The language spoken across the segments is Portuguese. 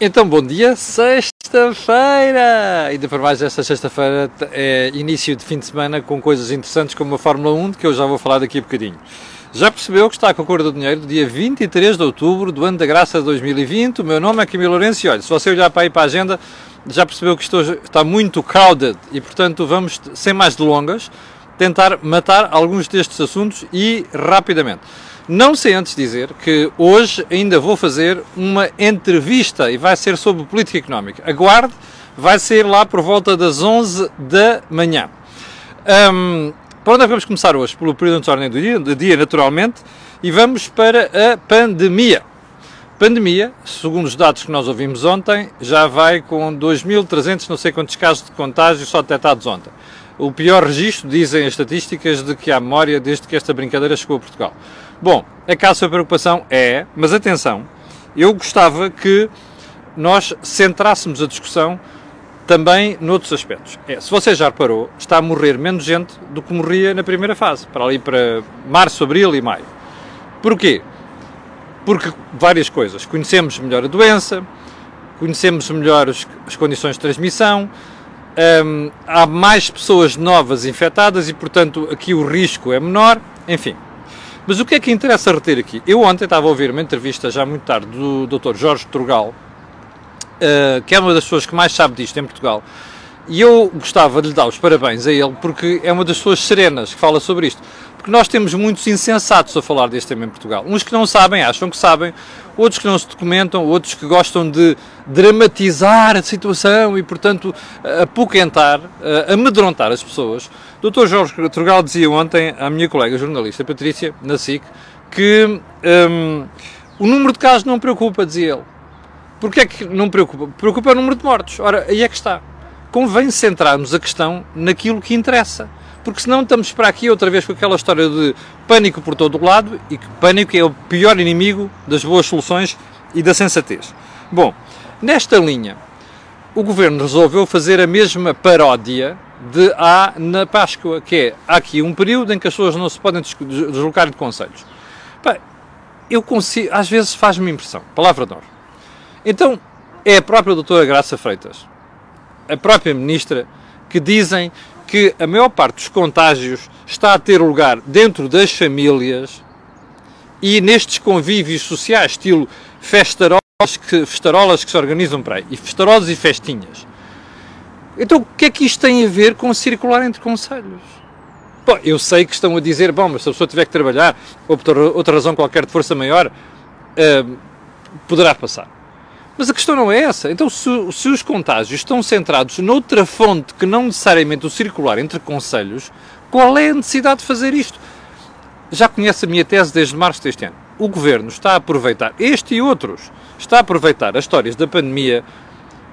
Então, bom dia, sexta-feira! Ainda para mais, esta sexta-feira é início de fim de semana com coisas interessantes como a Fórmula 1, que eu já vou falar daqui a bocadinho. Já percebeu que está com a cor do dinheiro do dia 23 de outubro do ano da graça de 2020. O meu nome é Camilo Lourenço e olha, se você olhar para aí para a agenda, já percebeu que isto está muito crowded e, portanto, vamos, sem mais delongas, tentar matar alguns destes assuntos e rapidamente. Não sei antes dizer que hoje ainda vou fazer uma entrevista e vai ser sobre política económica. Aguarde, vai ser lá por volta das 11 da manhã. Um, para onde é que vamos começar hoje? Pelo período de ordem do dia, do dia, naturalmente, e vamos para a pandemia. Pandemia, segundo os dados que nós ouvimos ontem, já vai com 2.300 não sei quantos casos de contágio só detectados ontem. O pior registro, dizem as estatísticas, de que há memória desde que esta brincadeira chegou a Portugal. Bom, a caso a preocupação é, mas atenção, eu gostava que nós centrássemos a discussão também noutros aspectos. É, se você já reparou, está a morrer menos gente do que morria na primeira fase, para ali para março, abril e maio. Porquê? Porque várias coisas. Conhecemos melhor a doença, conhecemos melhor as condições de transmissão, hum, há mais pessoas novas infectadas e, portanto, aqui o risco é menor, enfim. Mas o que é que interessa reter aqui? Eu ontem estava a ouvir uma entrevista já muito tarde do Dr. Jorge Trugal, uh, que é uma das pessoas que mais sabe disto em Portugal, e eu gostava de lhe dar os parabéns a ele porque é uma das pessoas serenas que fala sobre isto. Nós temos muitos insensatos a falar deste tema em Portugal. Uns que não sabem, acham que sabem, outros que não se documentam, outros que gostam de dramatizar a situação e, portanto, apoquentar, amedrontar as pessoas. O Dr. Jorge Trugal dizia ontem à minha colega jornalista Patrícia, na SIC, que um, o número de casos não preocupa, dizia ele. Porquê é que não preocupa? Preocupa o número de mortos. Ora, aí é que está. Convém centrarmos a questão naquilo que interessa porque senão estamos para aqui outra vez com aquela história de pânico por todo o lado e que pânico é o pior inimigo das boas soluções e da sensatez. Bom, nesta linha, o governo resolveu fazer a mesma paródia de há na Páscoa, que é há aqui um período em que as pessoas não se podem deslocar de conselhos. Eu consigo, às vezes faz-me impressão, palavra de honra. Então, é a própria doutora Graça Freitas, a própria ministra, que dizem que a maior parte dos contágios está a ter lugar dentro das famílias e nestes convívios sociais, estilo festarolas que, festarolas que se organizam para aí, e festarolas e festinhas. Então, o que é que isto tem a ver com circular entre conselhos? Bom, eu sei que estão a dizer, bom, mas se a pessoa tiver que trabalhar, ou por outra razão qualquer de força maior, uh, poderá passar. Mas a questão não é essa. Então, se, se, os contágios estão centrados noutra fonte que não necessariamente o circular entre conselhos, qual é a necessidade de fazer isto? Já conhece a minha tese desde março deste ano. O governo está a aproveitar, este e outros, está a aproveitar as histórias da pandemia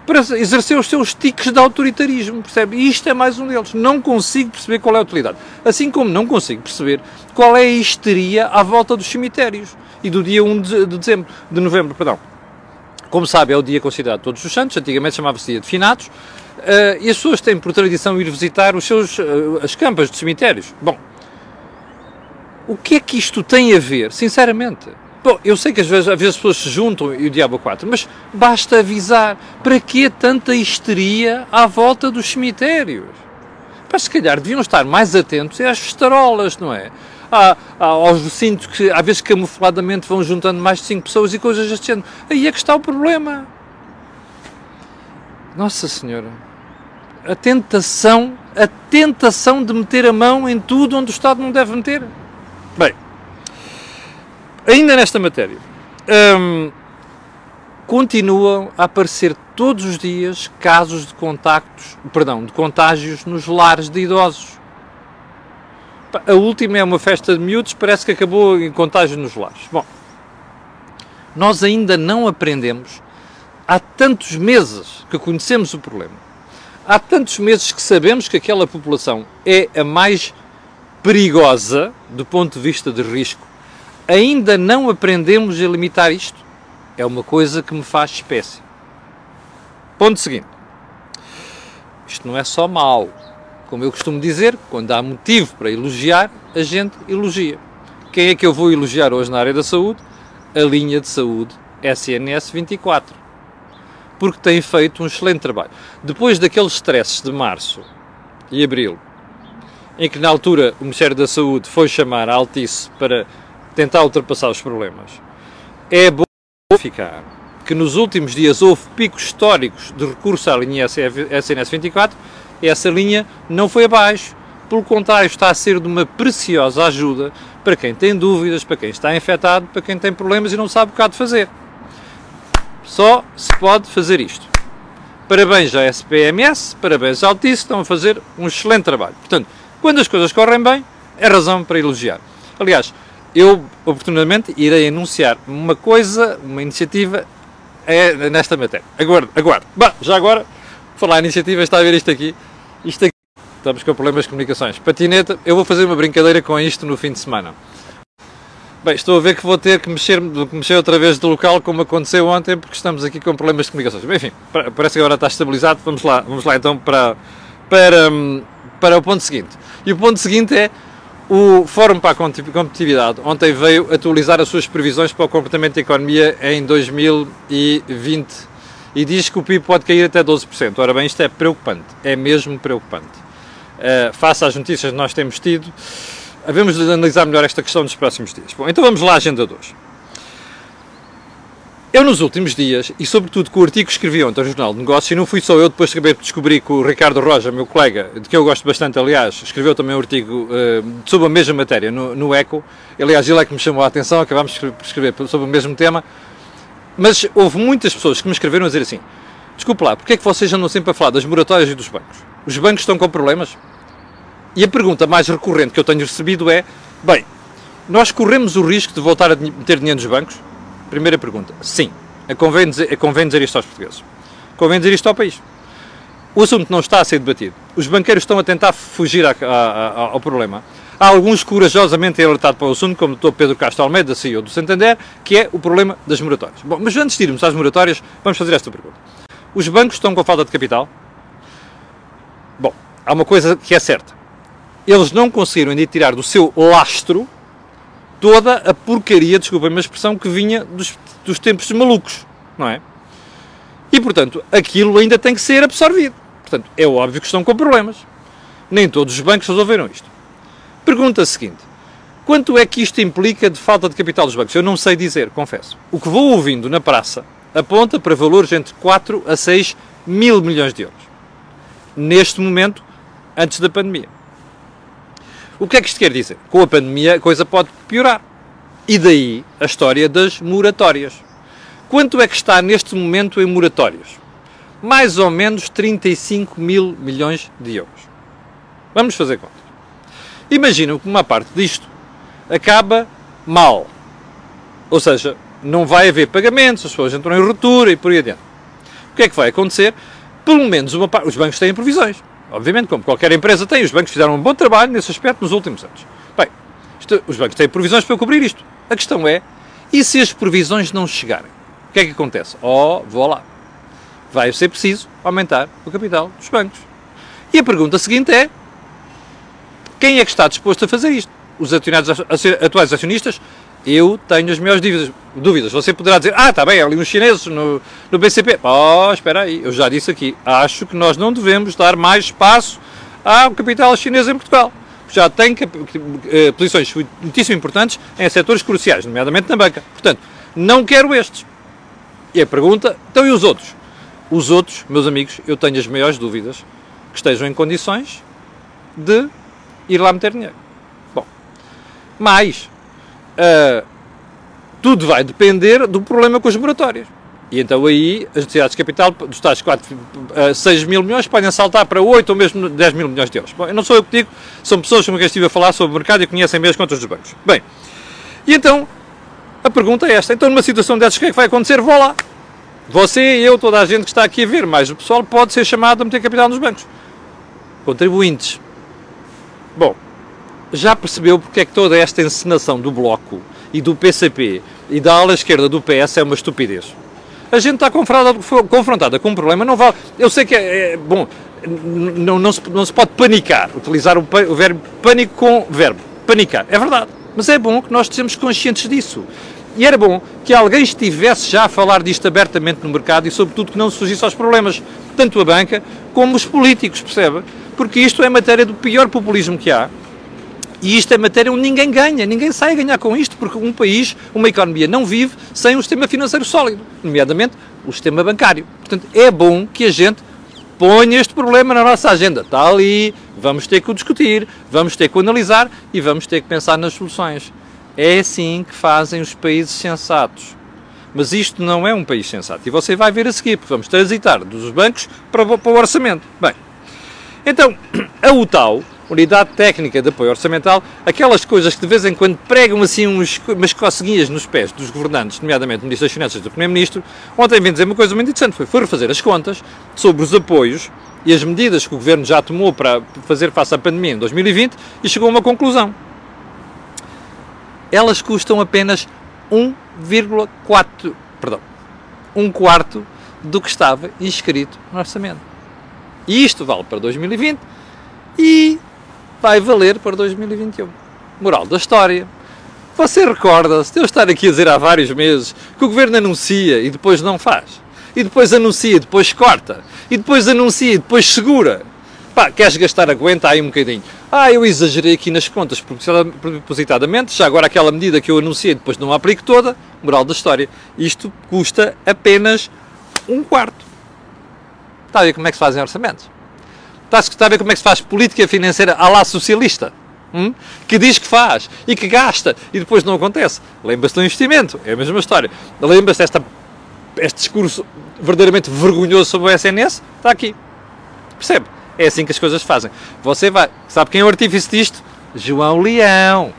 para exercer os seus tiques de autoritarismo, percebe? E isto é mais um deles. Não consigo perceber qual é a utilidade. Assim como não consigo perceber qual é a histeria à volta dos cemitérios. E do dia 1 de dezembro, de novembro, perdão. Como sabe, é o dia considerado Todos os Santos, antigamente chamava-se Dia de Finados, uh, e as pessoas têm por tradição ir visitar os seus, uh, as campas dos cemitérios. Bom, o que é que isto tem a ver, sinceramente? Bom, eu sei que às vezes, às vezes as pessoas se juntam e o diabo quatro, mas basta avisar. Para que tanta histeria à volta dos cemitérios? Mas se calhar deviam estar mais atentos às festarolas, não é? Há, há, aos recintos que às vezes camufladamente vão juntando mais de 5 pessoas e coisas deste género. Aí é que está o problema. Nossa Senhora. A tentação, a tentação de meter a mão em tudo onde o Estado não deve meter. Bem, ainda nesta matéria, hum, continuam a aparecer todos os dias casos de contactos, perdão, de contágios nos lares de idosos. A última é uma festa de miúdos, parece que acabou em contágio nos lares. Bom, nós ainda não aprendemos, há tantos meses que conhecemos o problema, há tantos meses que sabemos que aquela população é a mais perigosa do ponto de vista de risco, ainda não aprendemos a limitar isto. É uma coisa que me faz espécie. Ponto seguinte. Isto não é só mau como eu costumo dizer, quando há motivo para elogiar, a gente elogia. Quem é que eu vou elogiar hoje na área da saúde? A linha de saúde SNS 24. porque têm feito um excelente trabalho. Depois daqueles stresses de março e abril, em que na altura o Ministério da Saúde foi chamar a Altice para tentar ultrapassar os problemas, é bom ficar que nos últimos dias houve picos históricos de recurso à linha SNS 24, essa linha não foi abaixo, pelo contrário, está a ser de uma preciosa ajuda para quem tem dúvidas, para quem está infectado, para quem tem problemas e não sabe o que há de fazer. Só se pode fazer isto. Parabéns à SPMS, parabéns ao Altice, estão a fazer um excelente trabalho. Portanto, quando as coisas correm bem, é razão para elogiar. Aliás, eu oportunamente irei anunciar uma coisa, uma iniciativa é nesta matéria. Aguardo, aguardo. Bah, já agora, falar iniciativa, está a ver isto aqui. Isto aqui, estamos com problemas de comunicações. Patineta, eu vou fazer uma brincadeira com isto no fim de semana. Bem, estou a ver que vou ter que mexer, mexer outra vez do local como aconteceu ontem, porque estamos aqui com problemas de comunicações. Bem, enfim, parece que agora está estabilizado. Vamos lá, vamos lá então para, para, para o ponto seguinte. E o ponto seguinte é o Fórum para a Competitividade ontem veio atualizar as suas previsões para o comportamento da economia em 2020 e diz que o PIB pode cair até 12%. Ora bem, isto é preocupante, é mesmo preocupante. Uh, face às notícias que nós temos tido, havemos de analisar melhor esta questão nos próximos dias. Bom, então vamos lá à agenda de hoje. Eu, nos últimos dias, e sobretudo com o artigo que escrevi ontem no Jornal de Negócios, e não fui só eu, depois de descobrir que o Ricardo Roja, meu colega, de quem eu gosto bastante, aliás, escreveu também um artigo uh, sobre a mesma matéria no, no ECO. Aliás, ele é que me chamou a atenção, acabámos de escrever sobre o mesmo tema. Mas houve muitas pessoas que me escreveram a dizer assim: desculpe lá, porque é que vocês andam sempre a falar das moratórias e dos bancos? Os bancos estão com problemas? E a pergunta mais recorrente que eu tenho recebido é: bem, nós corremos o risco de voltar a meter dinheiro nos bancos? Primeira pergunta. Sim. É convém dizer, é convém dizer isto aos portugueses. Convém dizer isto ao país. O assunto não está a ser debatido. Os banqueiros estão a tentar fugir a, a, a, ao problema. Alguns corajosamente alertados para o assunto, como o Dr. Pedro Castro Almeida, CEO do Santander, que é o problema das moratórias. Bom, mas antes de irmos às moratórias, vamos fazer esta pergunta. Os bancos estão com falta de capital? Bom, há uma coisa que é certa. Eles não conseguiram ainda tirar do seu lastro toda a porcaria, desculpem-me a expressão, que vinha dos, dos tempos malucos, não é? E, portanto, aquilo ainda tem que ser absorvido. Portanto, é óbvio que estão com problemas. Nem todos os bancos resolveram isto. Pergunta seguinte: quanto é que isto implica de falta de capital dos bancos? Eu não sei dizer, confesso. O que vou ouvindo na praça aponta para valores entre 4 a 6 mil milhões de euros. Neste momento, antes da pandemia. O que é que isto quer dizer? Com a pandemia a coisa pode piorar. E daí a história das moratórias. Quanto é que está neste momento em moratórias? Mais ou menos 35 mil milhões de euros. Vamos fazer conta. Imaginem que uma parte disto acaba mal. Ou seja, não vai haver pagamentos, as pessoas entram em ruptura e por aí adiante. O que é que vai acontecer? Pelo menos uma parte. Os bancos têm provisões. Obviamente, como qualquer empresa tem, os bancos fizeram um bom trabalho nesse aspecto nos últimos anos. Bem, isto, os bancos têm provisões para cobrir isto. A questão é, e se as provisões não chegarem? O que é que acontece? Oh, vou lá. Vai ser preciso aumentar o capital dos bancos. E a pergunta seguinte é, quem é que está disposto a fazer isto? Os atuais acionistas? Eu tenho as minhas dúvidas. Você poderá dizer, ah, está bem, ali uns chineses no, no BCP. Oh, espera aí, eu já disse aqui, acho que nós não devemos dar mais espaço ao capital chinês em Portugal. Já tem eh, posições muitíssimo importantes em setores cruciais, nomeadamente na banca. Portanto, não quero estes. E a pergunta, então e os outros? Os outros, meus amigos, eu tenho as maiores dúvidas que estejam em condições de ir lá meter dinheiro. Bom, mais, uh, tudo vai depender do problema com as moratórias. E então aí as necessidades de capital dos tais 4, uh, 6 mil milhões podem saltar para 8 ou mesmo 10 mil milhões de euros. Bom, eu não sou eu que digo, são pessoas com quem estive a falar sobre o mercado e conhecem bem as contas dos bancos. Bem, e então a pergunta é esta: então numa situação dessas, o que é que vai acontecer? Vou lá. Você, eu, toda a gente que está aqui a ver, mas o pessoal pode ser chamado a meter capital nos bancos. Contribuintes. Bom, já percebeu porque é que toda esta encenação do Bloco e do PCP e da ala esquerda do PS é uma estupidez? A gente está confrontada, confrontada com um problema, não vale. Eu sei que é, é bom, não, não, se, não se pode panicar, utilizar o, o verbo pânico com verbo, panicar. É verdade, mas é bom que nós estejamos conscientes disso. E era bom que alguém estivesse já a falar disto abertamente no mercado e, sobretudo, que não surgisse aos problemas, tanto a banca como os políticos, percebe? Porque isto é matéria do pior populismo que há. E isto é matéria onde ninguém ganha, ninguém sai a ganhar com isto, porque um país, uma economia não vive sem um sistema financeiro sólido, nomeadamente o sistema bancário. Portanto, é bom que a gente ponha este problema na nossa agenda. Está ali, vamos ter que o discutir, vamos ter que o analisar e vamos ter que pensar nas soluções. É assim que fazem os países sensatos. Mas isto não é um país sensato. E você vai ver a seguir, porque vamos transitar dos bancos para, para o orçamento. Bem, então, a UTAU, Unidade Técnica de Apoio Orçamental, aquelas coisas que de vez em quando pregam assim uns, umas coceguinhas nos pés dos governantes, nomeadamente do Ministro das Finanças e do Primeiro-Ministro, ontem vem dizer uma coisa muito interessante, foi, foi refazer as contas sobre os apoios e as medidas que o Governo já tomou para fazer face à pandemia em 2020 e chegou a uma conclusão. Elas custam apenas 1,4, perdão, um quarto do que estava inscrito no orçamento. E isto vale para 2020 e vai valer para 2021. Moral da história. Você recorda-se de eu estar aqui a dizer há vários meses que o governo anuncia e depois não faz. E depois anuncia e depois corta. E depois anuncia e depois segura. Pá, queres gastar, aguenta aí um bocadinho. Ah, eu exagerei aqui nas contas propositadamente, já agora aquela medida que eu anunciei depois não a aplico toda. Moral da história. Isto custa apenas um quarto. Está a ver como é que se fazem orçamentos? Está a ver como é que se faz política financeira à lá socialista? Hum? Que diz que faz e que gasta e depois não acontece. Lembra-se do investimento, é a mesma história. Lembra-se desta este discurso verdadeiramente vergonhoso sobre o SNS? Está aqui. Percebe? É assim que as coisas fazem. Você vai. Sabe quem é o artífice disto? João Leão.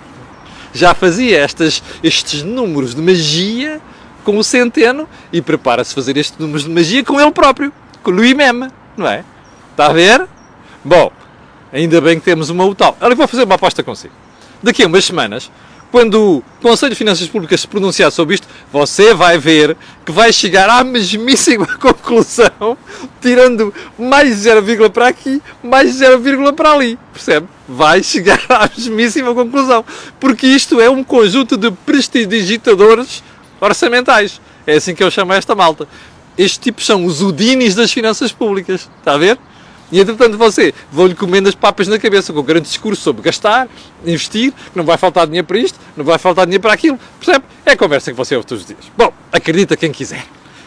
Já fazia estas, estes números de magia com o Centeno e prepara-se a fazer estes números de magia com ele próprio, com o Meme, não é? Está a ver? Bom, ainda bem que temos uma UTAL. Olha, vou fazer uma aposta consigo. Daqui a umas semanas, quando o Conselho de Finanças Públicas se pronunciar sobre isto, você vai ver que vai chegar à mesmíssima conclusão, tirando mais 0, para aqui, mais 0, para ali. Percebe? Vai chegar à mesmíssima conclusão. Porque isto é um conjunto de prestidigitadores orçamentais. É assim que eu chamo esta malta. Estes tipos são os Udinis das finanças públicas. Está a ver? E entretanto você vão-lhe comendo as papas na cabeça com um grande discurso sobre gastar, investir, que não vai faltar dinheiro para isto, não vai faltar dinheiro para aquilo. Percebe? É a conversa que você ouve todos os dias. Bom, acredita quem quiser.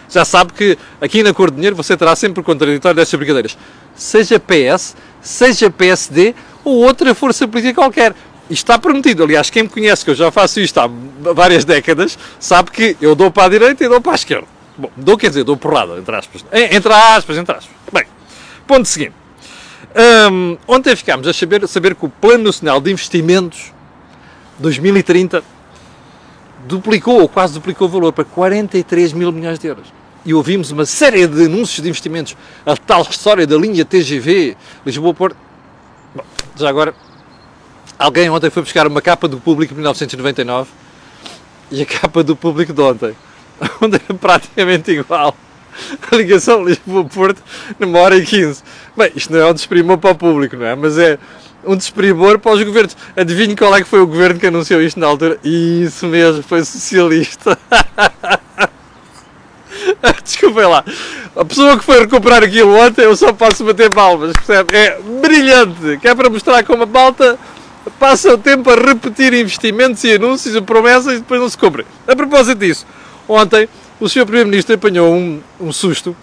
Já sabe que aqui na Cor de Dinheiro você terá sempre o contraditório destas brincadeiras. Seja PS, seja PSD ou outra força política qualquer. Isto está prometido. Aliás, quem me conhece, que eu já faço isto há várias décadas, sabe que eu dou para a direita e dou para a esquerda. Bom, dou quer dizer, dou porrada, entre aspas. Entre aspas, entre aspas. Bem, Ponto seguinte. Um, ontem ficámos a saber, saber que o Plano Nacional de Investimentos 2030 duplicou, ou quase duplicou o valor, para 43 mil milhões de euros. E ouvimos uma série de anúncios de investimentos, a tal história da linha TGV Lisboa-Porto. Bom, já agora, alguém ontem foi buscar uma capa do público de 1999 e a capa do público de ontem, onde era praticamente igual a ligação Lisboa-Porto numa hora e 15. Bem, isto não é um desprimor para o público, não é? Mas é um desprimor para os governos. Adivinhe qual é que foi o governo que anunciou isto na altura? Isso mesmo, foi socialista. Desculpem lá. A pessoa que foi recuperar aquilo ontem, eu só posso bater palmas, percebe? É brilhante, que é para mostrar como a malta passa o tempo a repetir investimentos e anúncios e promessas e depois não se cumpre. A propósito disso, ontem o Sr. Primeiro-Ministro apanhou um, um, susto,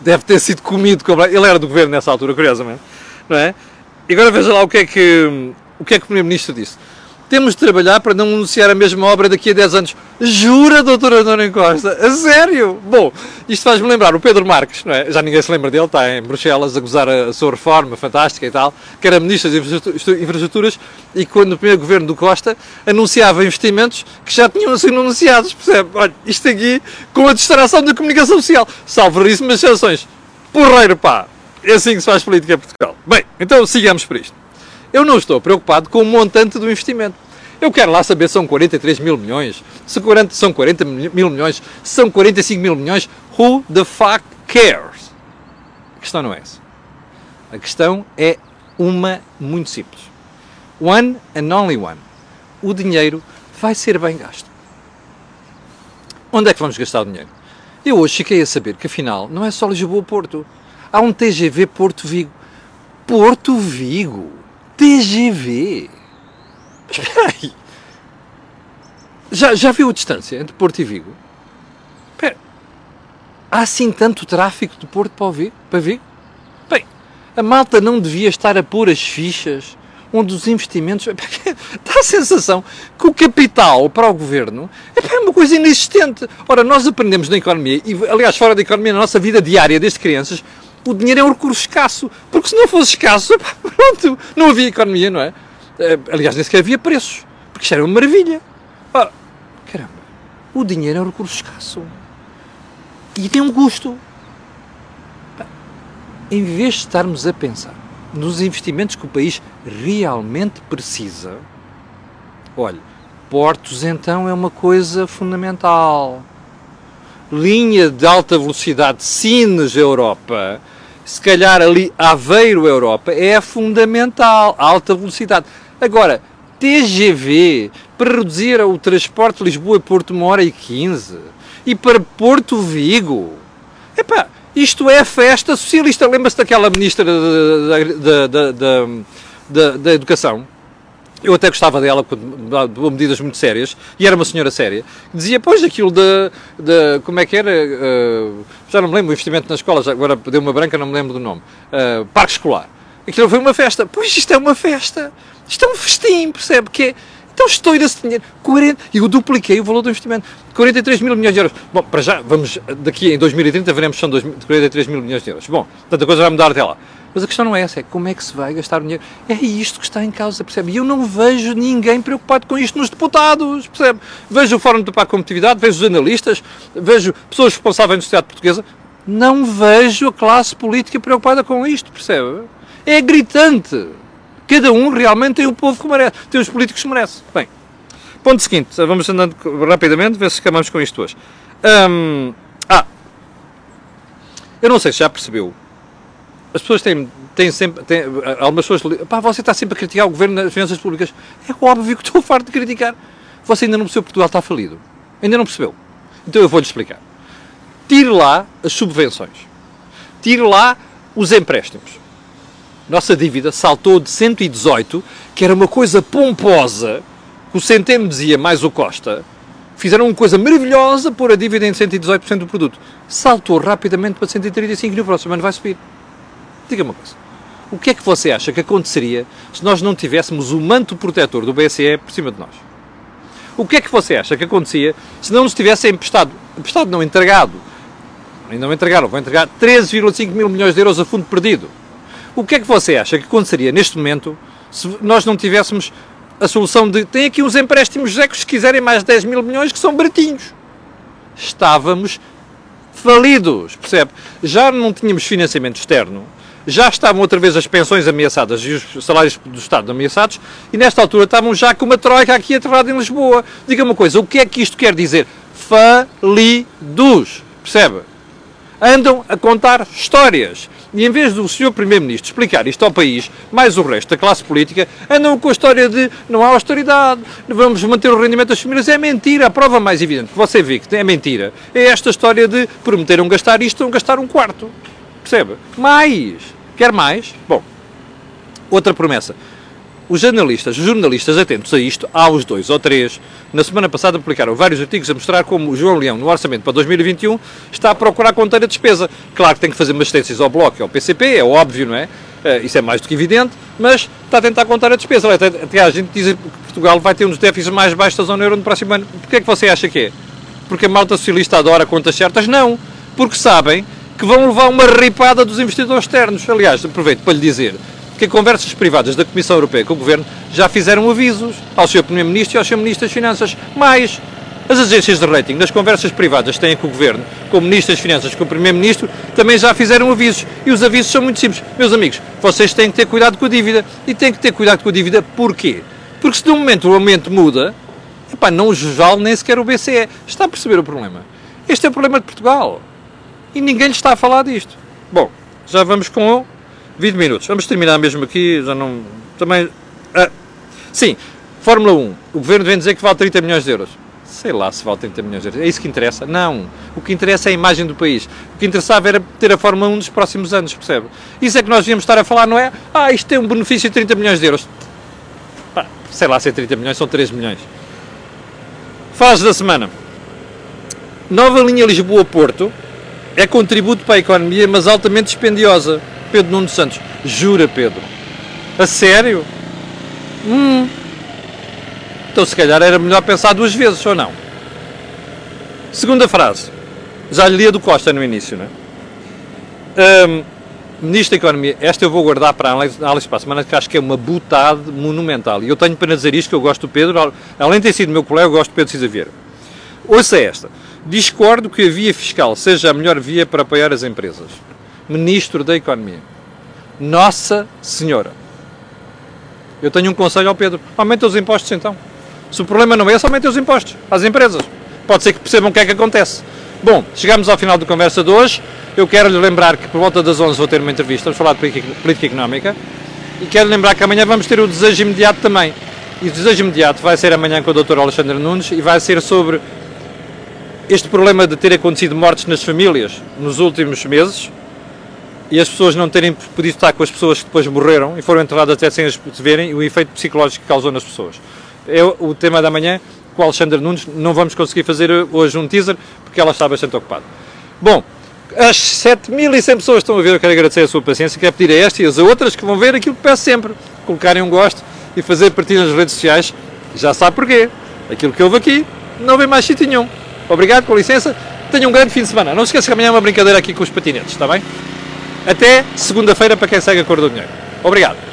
deve ter sido comido, ele era do governo nessa altura, curiosamente, não é? E agora veja lá o que é que o, que é que o Primeiro-Ministro disse temos de trabalhar para não anunciar a mesma obra daqui a 10 anos. Jura, doutora António Costa? A sério? Bom, isto faz-me lembrar o Pedro Marques, não é? Já ninguém se lembra dele, está em Bruxelas a gozar a sua reforma fantástica e tal, que era Ministro das Infraestruturas e quando o primeiro governo do Costa anunciava investimentos que já tinham sido anunciados, percebe? Olha, isto aqui com a distração da comunicação social, salvo raríssimas exceções. Porreiro, pá! É assim que se faz política em Portugal. Bem, então sigamos por isto. Eu não estou preocupado com o montante do investimento. Eu quero lá saber se são 43 mil milhões, se são 40 mil milhões, se são 45 mil milhões. Who the fuck cares? A questão não é essa. A questão é uma muito simples. One and only one. O dinheiro vai ser bem gasto. Onde é que vamos gastar o dinheiro? Eu hoje fiquei a saber que afinal não é só Lisboa-Porto. Há um TGV Porto-Vigo. Porto-Vigo? TGV? Já, já viu a distância entre Porto e Vigo? Espera. Há assim tanto tráfego de Porto para, Vigo, para Vigo? Bem, a malta não devia estar a pôr as fichas onde os investimentos. Dá a sensação que o capital para o governo é uma coisa inexistente. Ora, nós aprendemos na economia, e aliás, fora da economia, na nossa vida diária desde crianças, o dinheiro é um recurso escasso. Porque se não fosse escasso, pronto, não havia economia, não é? Eh, aliás, nem sequer havia preços. Porque isto era uma maravilha. Ah, caramba, o dinheiro é um recurso escasso. E tem um custo. Em vez de estarmos a pensar nos investimentos que o país realmente precisa, olha, portos então é uma coisa fundamental. Linha de alta velocidade Sines Europa, se calhar ali Aveiro Europa, é fundamental, alta velocidade. Agora, TGV, para reduzir o transporte Lisboa-Porto uma hora e 15, e para Porto Vigo, epá, isto é festa socialista. Lembra-se daquela ministra da, da, da, da, Educação? Eu até gostava dela, porque medidas muito sérias, e era uma senhora séria, dizia, pois, aquilo de, de como é que era, uh, já não me lembro, o investimento nas escolas, agora deu uma branca, não me lembro do nome, uh, parque escolar. Aquilo foi uma festa. Pois, isto é uma festa. Isto é um festim, percebe? Que é, então estoura-se dinheiro. 40, e eu dupliquei o valor do investimento. 43 mil milhões de euros. Bom, para já, vamos, daqui em 2030 veremos que são 43 mil milhões de euros. Bom, tanta coisa vai mudar até lá. Mas a questão não é essa, é como é que se vai gastar o dinheiro. É isto que está em causa, percebe? E eu não vejo ninguém preocupado com isto nos deputados, percebe? Vejo o Fórum de Pá Competitividade, vejo os analistas, vejo pessoas responsáveis na sociedade portuguesa. Não vejo a classe política preocupada com isto, percebe? É gritante. Cada um realmente tem o povo que merece, tem os políticos que merece. Bem, ponto seguinte, vamos andando rapidamente, ver se acabamos com isto hoje. Hum, ah, eu não sei se já percebeu. As pessoas têm, têm sempre. Têm, algumas pessoas. Pá, você está sempre a criticar o governo das finanças públicas. É óbvio que estou farto de criticar. Você ainda não percebeu que Portugal está falido. Ainda não percebeu. Então eu vou-lhe explicar. Tire lá as subvenções. Tire lá os empréstimos nossa dívida saltou de 118, que era uma coisa pomposa, que o Centeno dizia mais o Costa, fizeram uma coisa maravilhosa pôr a dívida em 118% do produto. Saltou rapidamente para 135 e no próximo ano vai subir. Diga-me uma coisa. O que é que você acha que aconteceria se nós não tivéssemos o manto protetor do BCE por cima de nós? O que é que você acha que acontecia se não nos tivessem emprestado, emprestado não, entregado, ainda não entregaram, vão entregar 13,5 mil milhões de euros a fundo perdido o que é que você acha que aconteceria neste momento se nós não tivéssemos a solução de tem aqui uns empréstimos que se quiserem mais 10 mil milhões que são baratinhos? Estávamos falidos, percebe? Já não tínhamos financiamento externo, já estavam outra vez as pensões ameaçadas e os salários do Estado ameaçados, e nesta altura estavam já com uma troika aqui aterrada em Lisboa. Diga uma coisa, o que é que isto quer dizer? Falidos, percebe? Andam a contar histórias. E em vez do Sr. Primeiro-Ministro explicar isto ao país, mais o resto da classe política, andam com a história de não há austeridade, vamos manter o rendimento das famílias. É mentira. A prova mais evidente que você vê que é mentira é esta história de prometeram gastar isto, vão gastar um quarto. Percebe? Mais. Quer mais? Bom, outra promessa os analistas, os jornalistas atentos a isto, há os dois ou três, na semana passada publicaram vários artigos a mostrar como o João Leão, no orçamento para 2021, está a procurar conter a despesa. Claro que tem que fazer umas assistências ao Bloco e ao PCP, é óbvio, não é? Uh, isso é mais do que evidente, mas está a tentar contar a despesa. Até, até a gente diz que Portugal vai ter um dos déficits mais baixos da zona euro no próximo ano. Porquê é que você acha que é? Porque a malta socialista adora contas certas? Não. Porque sabem que vão levar uma ripada dos investidores externos. Aliás, aproveito para lhe dizer que conversas privadas da Comissão Europeia com o Governo já fizeram avisos ao Sr. Primeiro-Ministro e ao Sr. Ministro das Finanças. Mais, as agências de rating nas conversas privadas que têm com o Governo, com o Ministro das Finanças, com o Primeiro-Ministro, também já fizeram avisos. E os avisos são muito simples. Meus amigos, vocês têm que ter cuidado com a dívida. E têm que ter cuidado com a dívida porquê? Porque se de um momento o aumento muda, epá, não o nem sequer o BCE. Está a perceber o problema? Este é o problema de Portugal. E ninguém lhe está a falar disto. Bom, já vamos com 20 minutos. Vamos terminar mesmo aqui, já não. Também. Ah, sim, Fórmula 1. O governo vem dizer que vale 30 milhões de euros. sei lá se vale 30 milhões de euros. É isso que interessa? Não. O que interessa é a imagem do país. O que interessava era ter a Fórmula 1 nos próximos anos, percebe? Isso é que nós devíamos estar a falar, não é? Ah, isto tem um benefício de 30 milhões de euros. Pá, sei lá se é 30 milhões, são 3 milhões. Fase da semana. Nova linha Lisboa-Porto é contributo para a economia, mas altamente dispendiosa. Pedro Nuno Santos. Jura, Pedro? A sério? Hum. Então, se calhar era melhor pensar duas vezes, ou não? Segunda frase. Já lhe li a do Costa no início, não é? Ministro da Economia, esta eu vou guardar para a análise para a semana, que acho que é uma butade monumental. E eu tenho para dizer isto, que eu gosto do Pedro, além de ter sido meu colega, eu gosto do Pedro Cisa Vieira. Ouça esta. Discordo que a via fiscal seja a melhor via para apoiar as empresas. Ministro da Economia. Nossa Senhora. Eu tenho um conselho ao Pedro. Aumenta os impostos então. Se o problema não é esse, aumente os impostos às empresas. Pode ser que percebam o que é que acontece. Bom, chegamos ao final da conversa de hoje. Eu quero lhe lembrar que por volta das 11 vou ter uma entrevista, vamos falar de política económica. E quero lembrar que amanhã vamos ter o desejo imediato também. E o desejo imediato vai ser amanhã com o Dr. Alexandre Nunes e vai ser sobre este problema de ter acontecido mortes nas famílias nos últimos meses e as pessoas não terem podido estar com as pessoas que depois morreram e foram enterradas até sem as verem o efeito psicológico que causou nas pessoas. É o tema da manhã com o Alexandre Nunes. Não vamos conseguir fazer hoje um teaser porque ela está bastante ocupada. Bom, as 7.100 pessoas que estão a ver, eu quero agradecer a sua paciência, quero pedir a esta e as outras que vão ver aquilo que peço sempre, colocarem um gosto e fazer partilha nas redes sociais. Já sabe porquê. Aquilo que houve aqui não vem mais sítio nenhum. Obrigado, com licença. Tenha um grande fim de semana. Não se esqueça que amanhã é uma brincadeira aqui com os patinetes, está bem? Até segunda-feira para quem segue a cor do dinheiro. Obrigado.